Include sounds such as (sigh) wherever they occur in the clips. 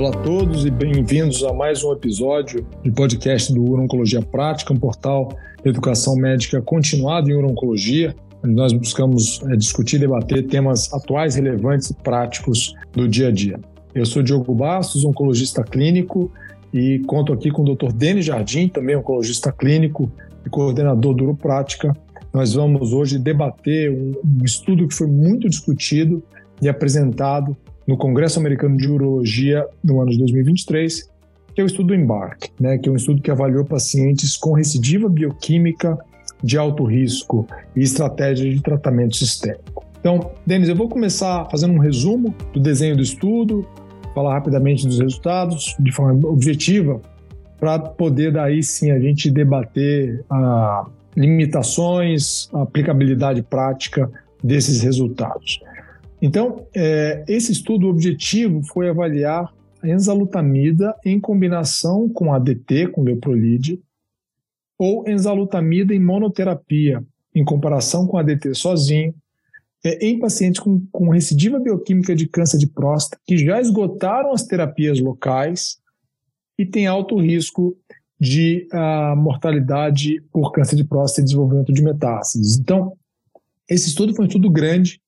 Olá a todos e bem-vindos a mais um episódio do podcast do Urologia Prática, um portal de educação médica continuada em urologia, nós buscamos é, discutir e debater temas atuais, relevantes e práticos do dia a dia. Eu sou Diogo Bastos, oncologista clínico, e conto aqui com o Dr. Denis Jardim, também oncologista clínico e coordenador do Uroprática. Nós vamos hoje debater um estudo que foi muito discutido e apresentado no Congresso Americano de Urologia no ano de 2023, que é o estudo EMBARC, né, que é um estudo que avaliou pacientes com recidiva bioquímica de alto risco e estratégia de tratamento sistêmico. Então, Denis, eu vou começar fazendo um resumo do desenho do estudo, falar rapidamente dos resultados de forma objetiva, para poder daí sim a gente debater a limitações, a aplicabilidade prática desses resultados. Então, é, esse estudo objetivo foi avaliar a enzalutamida em combinação com ADT, com leuprolide, ou enzalutamida em monoterapia, em comparação com ADT sozinho, é, em pacientes com, com recidiva bioquímica de câncer de próstata que já esgotaram as terapias locais e têm alto risco de uh, mortalidade por câncer de próstata e desenvolvimento de metástases. Então, esse estudo foi um estudo grande,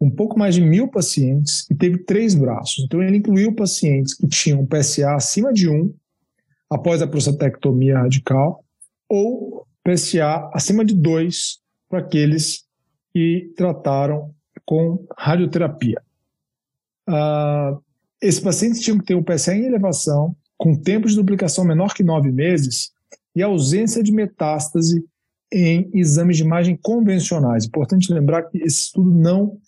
um pouco mais de mil pacientes e teve três braços. Então, ele incluiu pacientes que tinham PSA acima de 1 após a prostatectomia radical ou PSA acima de 2 para aqueles que trataram com radioterapia. Uh, esses pacientes tinham que ter um PSA em elevação, com tempo de duplicação menor que nove meses e ausência de metástase em exames de imagem convencionais. Importante lembrar que esse estudo não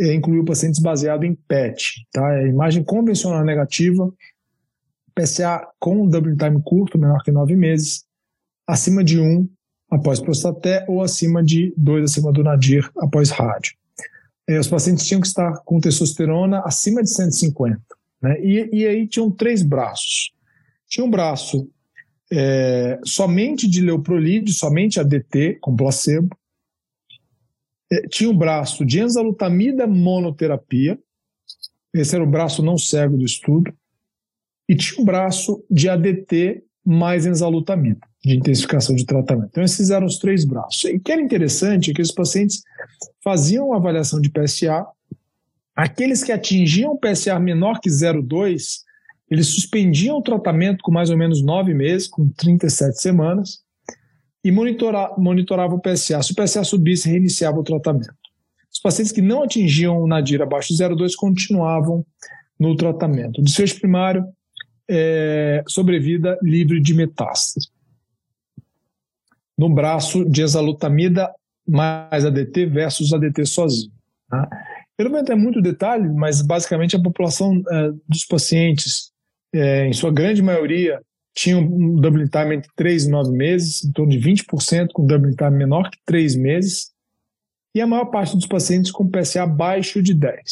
incluiu pacientes baseado em PET, tá? É imagem convencional negativa, PSA com double time curto, menor que nove meses, acima de um após prostaté ou acima de dois acima do nadir após rádio. É, os pacientes tinham que estar com testosterona acima de 150, né? E, e aí tinham três braços. Tinha um braço é, somente de leuprolide, somente ADT com placebo, é, tinha um braço de enzalutamida monoterapia, esse era o braço não cego do estudo, e tinha um braço de ADT mais enzalutamida, de intensificação de tratamento. Então, esses eram os três braços. E o que era interessante é que os pacientes faziam a avaliação de PSA, aqueles que atingiam PSA menor que 0,2, eles suspendiam o tratamento com mais ou menos nove meses, com 37 semanas, e monitora, monitorava o PSA. Se o PSA subisse, reiniciava o tratamento. Os pacientes que não atingiam o nadir abaixo de 0,2 continuavam no tratamento. O desfecho primário é sobrevida livre de metástase. No braço de exalutamida mais ADT versus ADT sozinho. Tá? Eu não vou entrar em muito detalhe, mas basicamente a população é, dos pacientes, é, em sua grande maioria, tinham um double time entre 3 e 9 meses, em torno de 20% com double time menor que 3 meses, e a maior parte dos pacientes com PSA abaixo de 10.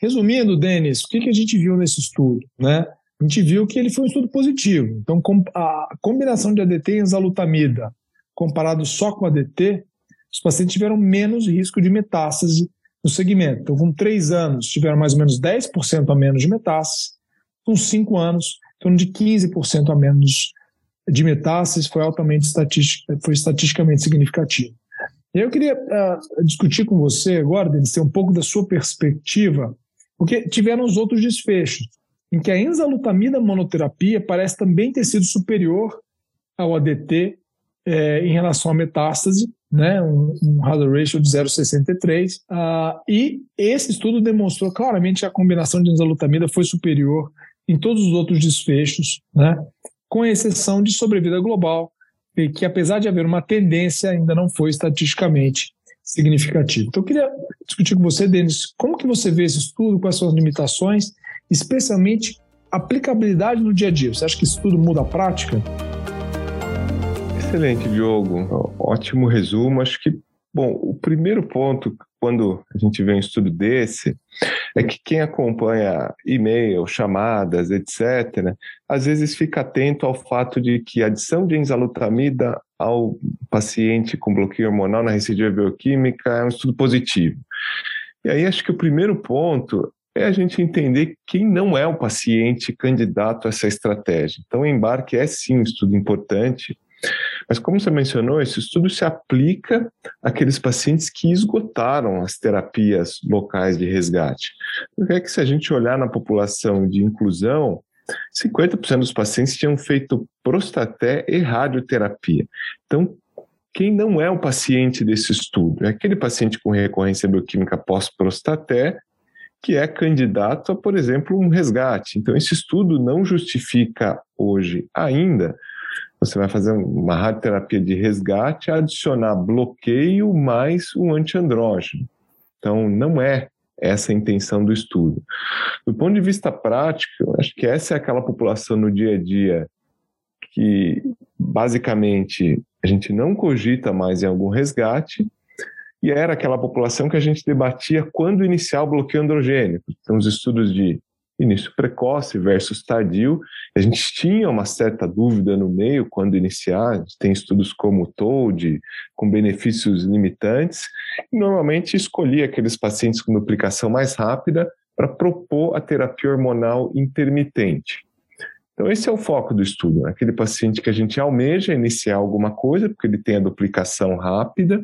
Resumindo, Denis, o que, que a gente viu nesse estudo? Né? A gente viu que ele foi um estudo positivo. Então, a combinação de ADT e enzalutamida, comparado só com ADT, os pacientes tiveram menos risco de metástase no segmento. Então, com 3 anos, tiveram mais ou menos 10% a menos de metástase, com 5 anos, torno de 15% a menos de metástases, foi altamente estatística, foi estatisticamente significativo. Eu queria uh, discutir com você agora, Denis, ter um pouco da sua perspectiva, porque tiveram os outros desfechos, em que a enzalutamida monoterapia parece também ter sido superior ao ADT eh, em relação à metástase, né, um, um hazard ratio de 0,63, uh, e esse estudo demonstrou claramente que a combinação de enzalutamida foi superior em todos os outros desfechos, né? com exceção de sobrevida global, que apesar de haver uma tendência, ainda não foi estatisticamente significativo. Então, eu queria discutir com você, Denis, como que você vê esse estudo, quais são as limitações, especialmente aplicabilidade no dia a dia. Você acha que isso tudo muda a prática? Excelente, Diogo. Ótimo resumo. Acho que, bom, o primeiro ponto, quando a gente vê um estudo desse, é que quem acompanha e-mail, chamadas, etc., às vezes fica atento ao fato de que a adição de enzalutamida ao paciente com bloqueio hormonal na recidiva bioquímica é um estudo positivo. E aí acho que o primeiro ponto é a gente entender quem não é o paciente candidato a essa estratégia. Então, o embarque é sim um estudo importante, mas como você mencionou, esse estudo se aplica àqueles pacientes que esgotaram as terapias locais de resgate. Porque é que se a gente olhar na população de inclusão, 50% dos pacientes tinham feito prostaté e radioterapia. Então, quem não é o paciente desse estudo? É aquele paciente com recorrência bioquímica pós-prostaté que é candidato a, por exemplo, um resgate. Então, esse estudo não justifica hoje ainda você vai fazer uma radioterapia de resgate, adicionar bloqueio mais um antiandrógeno. Então, não é essa a intenção do estudo. Do ponto de vista prático, eu acho que essa é aquela população no dia a dia que, basicamente, a gente não cogita mais em algum resgate, e era aquela população que a gente debatia quando iniciar o bloqueio androgênico. Então, os estudos de início precoce versus tardio. A gente tinha uma certa dúvida no meio quando iniciar, tem estudos como o TOAD, com benefícios limitantes, e normalmente escolhia aqueles pacientes com duplicação mais rápida para propor a terapia hormonal intermitente. Então, esse é o foco do estudo, né? aquele paciente que a gente almeja iniciar alguma coisa, porque ele tem a duplicação rápida,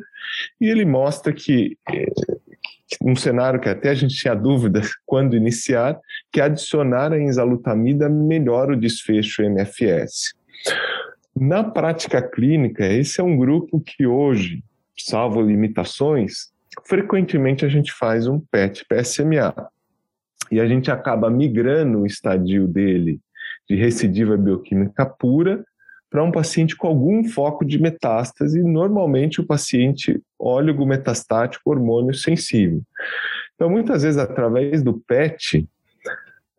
e ele mostra que eh, um cenário que até a gente tinha dúvida (laughs) quando iniciar, que adicionar a enzalutamida melhora o desfecho MFS. Na prática clínica, esse é um grupo que hoje, salvo limitações, frequentemente a gente faz um PET PSMA. E a gente acaba migrando o estadio dele de recidiva bioquímica pura para um paciente com algum foco de metástase, normalmente o paciente óligo metastático hormônio sensível. Então, muitas vezes, através do PET,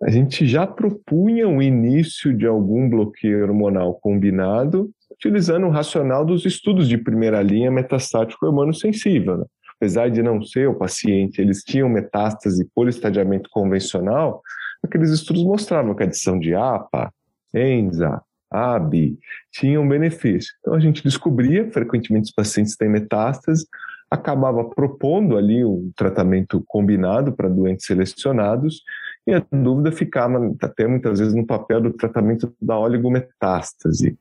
a gente já propunha o início de algum bloqueio hormonal combinado, utilizando o racional dos estudos de primeira linha metastático hormônio sensível. Né? Apesar de não ser o paciente, eles tinham metástase por estadiamento convencional, aqueles estudos mostravam que a adição de APA, ENZA, AB, tinham benefício. Então a gente descobria, frequentemente os pacientes têm metástase, acabava propondo ali um tratamento combinado para doentes selecionados, e a dúvida ficava até muitas vezes no papel do tratamento da oligometástase.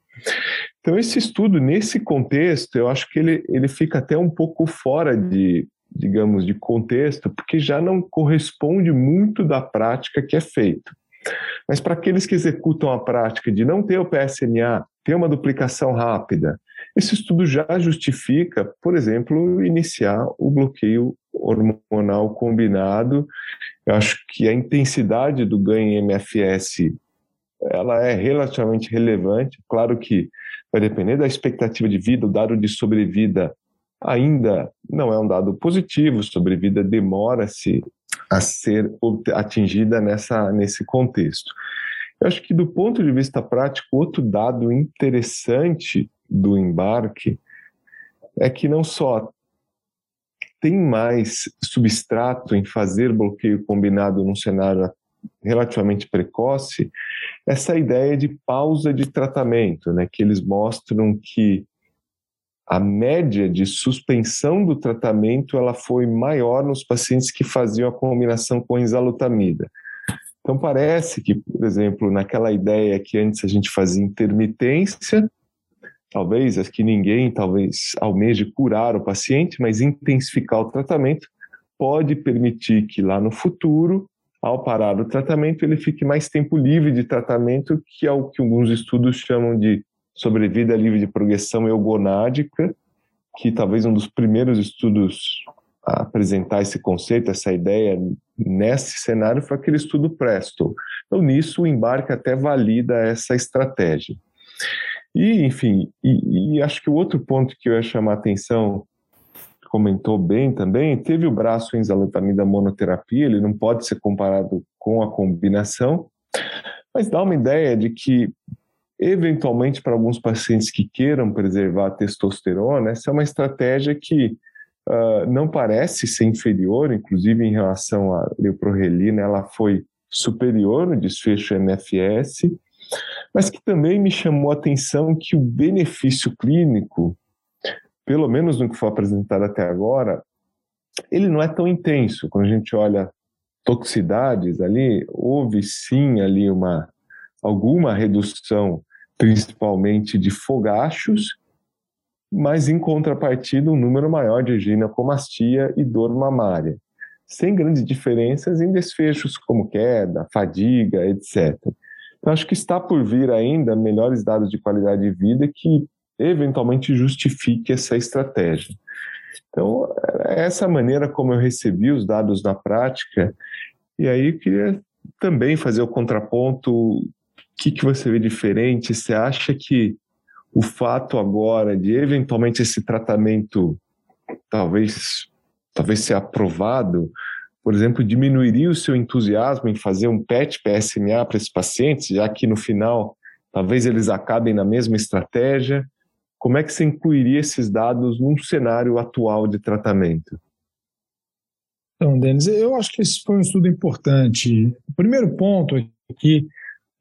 Então esse estudo, nesse contexto, eu acho que ele, ele fica até um pouco fora de, digamos, de contexto, porque já não corresponde muito da prática que é feito. Mas para aqueles que executam a prática de não ter o PSMA, ter uma duplicação rápida, esse estudo já justifica, por exemplo, iniciar o bloqueio hormonal combinado. Eu acho que a intensidade do ganho em MFS ela é relativamente relevante. Claro que vai depender da expectativa de vida, o dado de sobrevida ainda não é um dado positivo, sobrevida demora-se a ser atingida nessa, nesse contexto. Eu acho que, do ponto de vista prático, outro dado interessante do embarque é que não só tem mais substrato em fazer bloqueio combinado num cenário relativamente precoce, essa ideia de pausa de tratamento, né, que eles mostram que a média de suspensão do tratamento ela foi maior nos pacientes que faziam a combinação com enzalutamida. Então parece que, por exemplo, naquela ideia que antes a gente fazia intermitência, talvez as que ninguém talvez almeje curar o paciente, mas intensificar o tratamento pode permitir que lá no futuro, ao parar o tratamento, ele fique mais tempo livre de tratamento, que é o que alguns estudos chamam de sobrevida livre de progressão eugonádica, que talvez um dos primeiros estudos a apresentar esse conceito, essa ideia nesse cenário foi aquele estudo Presto. Então, nisso, o embarque até valida essa estratégia. E, enfim, e, e acho que o outro ponto que eu ia chamar a atenção, comentou bem também, teve o braço em enzalutamida monoterapia, ele não pode ser comparado com a combinação, mas dá uma ideia de que Eventualmente, para alguns pacientes que queiram preservar a testosterona, essa é uma estratégia que uh, não parece ser inferior, inclusive em relação à leuprorelina, ela foi superior no desfecho MFS, mas que também me chamou a atenção que o benefício clínico, pelo menos no que foi apresentado até agora, ele não é tão intenso. Quando a gente olha toxicidades ali, houve sim ali uma alguma redução, principalmente de fogachos, mas em contrapartida um número maior de ginecomastia e dor mamária, sem grandes diferenças em desfechos como queda, fadiga, etc. Então acho que está por vir ainda melhores dados de qualidade de vida que eventualmente justifique essa estratégia. Então, é essa maneira como eu recebi os dados na prática, e aí eu queria também fazer o contraponto. Que, que você vê diferente? Você acha que o fato agora de eventualmente esse tratamento talvez, talvez ser aprovado, por exemplo, diminuiria o seu entusiasmo em fazer um PET PSMA para esses pacientes, já que no final talvez eles acabem na mesma estratégia? Como é que você incluiria esses dados num cenário atual de tratamento? Então, Denis, eu acho que esse foi um estudo importante. O primeiro ponto é que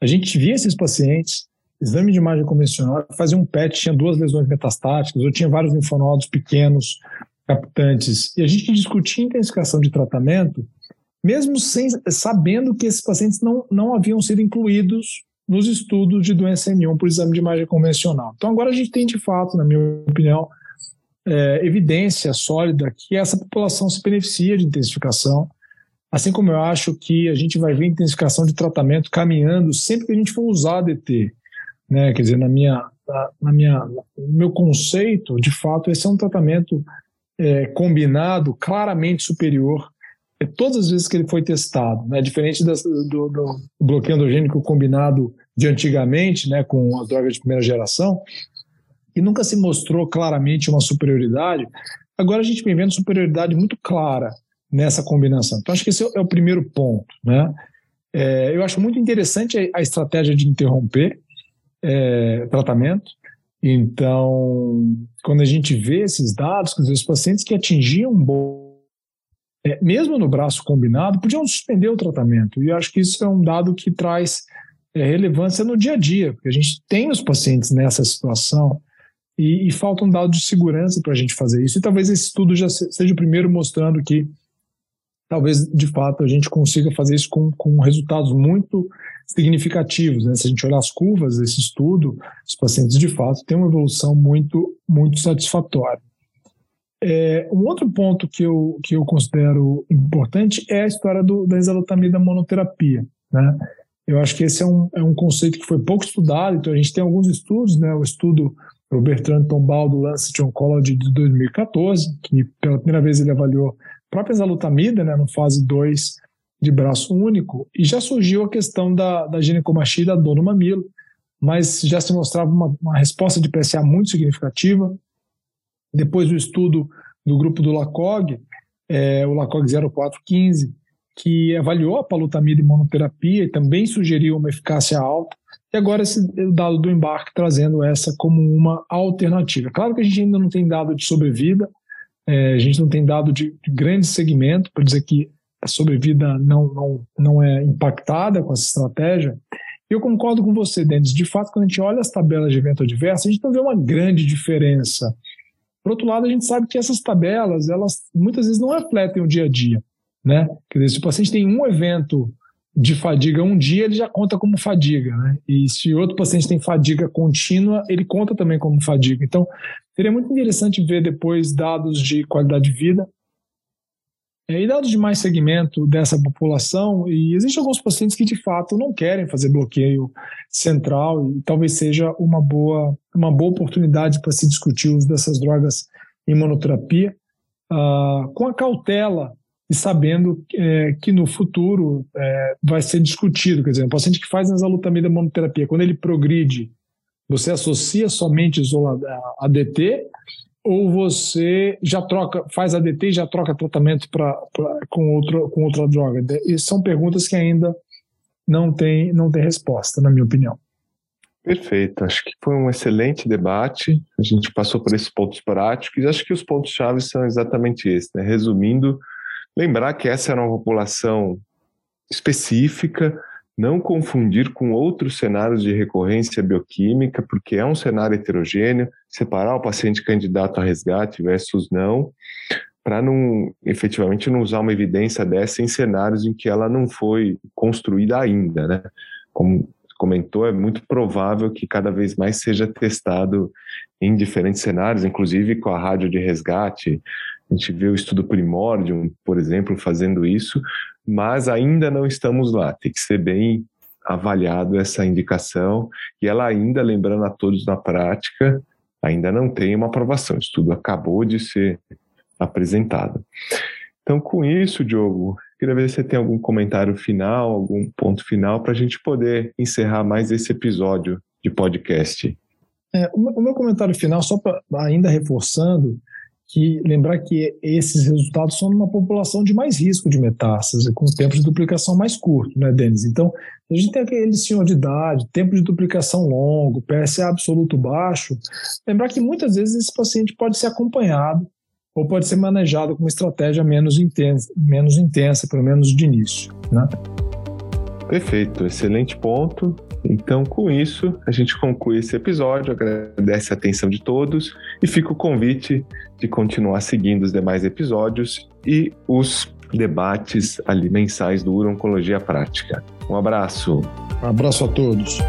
a gente via esses pacientes, exame de imagem convencional, fazia um PET, tinha duas lesões metastáticas, ou tinha vários linfonodos pequenos, captantes, e a gente discutia intensificação de tratamento, mesmo sem, sabendo que esses pacientes não, não haviam sido incluídos nos estudos de doença M1 por exame de imagem convencional. Então, agora a gente tem, de fato, na minha opinião, é, evidência sólida que essa população se beneficia de intensificação, assim como eu acho que a gente vai ver intensificação de tratamento caminhando sempre que a gente for usar DT. Né? Quer dizer, na minha, na minha, no meu conceito, de fato, esse é um tratamento é, combinado claramente superior é todas as vezes que ele foi testado, né, diferente das, do, do, bloqueio endogênico combinado de antigamente, né, com as drogas de primeira geração, e nunca se mostrou claramente uma superioridade, agora a gente vem vendo superioridade muito clara nessa combinação. Então, acho que esse é o primeiro ponto. Né? É, eu acho muito interessante a, estratégia de interromper é, tratamento. Então, quando a gente vê esses dados, dizer, os pacientes que atingiam um bom é, mesmo no braço combinado, podiam suspender o tratamento. E eu acho que isso é um dado que traz é, relevância no dia a dia, porque a gente tem os pacientes nessa situação e, e falta um dado de segurança para a gente fazer isso. E talvez esse estudo já seja o primeiro mostrando que talvez de fato a gente consiga fazer isso com, com resultados muito significativos. Né? Se a gente olhar as curvas desse estudo, os pacientes de fato têm uma evolução muito, muito satisfatória. É, um outro ponto que eu, que eu considero importante é a história do, da exalutamida monoterapia. Né? Eu acho que esse é um, é um conceito que foi pouco estudado, então a gente tem alguns estudos, né? o estudo do Bertrand Tombal do Lancet Oncology de 2014, que pela primeira vez ele avaliou própria exalutamida né, no fase 2 de braço único, e já surgiu a questão da, da ginecomastia da dor no mamilo, mas já se mostrava uma, uma resposta de PSA muito significativa, depois o estudo do grupo do LACOG, é, o LACOG 0415, que avaliou a palutamida e monoterapia e também sugeriu uma eficácia alta. E agora esse dado do embarque trazendo essa como uma alternativa. Claro que a gente ainda não tem dado de sobrevida, é, a gente não tem dado de, de grande segmento para dizer que a sobrevida não, não, não é impactada com essa estratégia. Eu concordo com você, Denis. De fato, quando a gente olha as tabelas de evento adverso, a gente não vê uma grande diferença por outro lado, a gente sabe que essas tabelas, elas muitas vezes não refletem o dia a dia, né? Quer dizer, se o paciente tem um evento de fadiga um dia, ele já conta como fadiga, né? E se outro paciente tem fadiga contínua, ele conta também como fadiga. Então, seria muito interessante ver depois dados de qualidade de vida é, e dados de mais segmento dessa população, e existem alguns pacientes que de fato não querem fazer bloqueio central, e talvez seja uma boa, uma boa oportunidade para se discutir o uso dessas drogas em monoterapia, uh, com a cautela e sabendo é, que no futuro é, vai ser discutido. Quer dizer, um paciente que faz enzalutamida monoterapia, quando ele progride, você associa somente a ADT ou você já troca, faz ADT e já troca tratamento pra, pra, com, outro, com outra droga? E são perguntas que ainda não tem, não tem resposta, na minha opinião. Perfeito, acho que foi um excelente debate. A gente passou por esses pontos práticos e acho que os pontos-chave são exatamente esses. Né? Resumindo, lembrar que essa era uma população específica, não confundir com outros cenários de recorrência bioquímica, porque é um cenário heterogêneo, separar o paciente candidato a resgate versus não. para não efetivamente não usar uma evidência dessa em cenários em que ela não foi construída ainda, né? Como comentou, é muito provável que cada vez mais seja testado em diferentes cenários, inclusive com a rádio de resgate. A gente vê o estudo Primordium, por exemplo, fazendo isso, mas ainda não estamos lá. Tem que ser bem avaliado essa indicação e ela ainda, lembrando a todos na prática, ainda não tem uma aprovação. O estudo acabou de ser apresentado. Então, com isso, Diogo, queria ver se você tem algum comentário final, algum ponto final para a gente poder encerrar mais esse episódio de podcast. É, o meu comentário final, só para ainda reforçando, que lembrar que esses resultados são numa população de mais risco de metástase, com tempo de duplicação mais curto, né, Denis? Então, a gente tem aquele senhor de idade, tempo de duplicação longo, PSA absoluto baixo, lembrar que muitas vezes esse paciente pode ser acompanhado ou pode ser manejado com uma estratégia menos intensa, menos intensa, pelo menos de início, né? Perfeito, excelente ponto. Então, com isso, a gente conclui esse episódio, agradece a atenção de todos e fica o convite de continuar seguindo os demais episódios e os debates ali mensais do Uro Oncologia Prática. Um abraço. Um abraço a todos.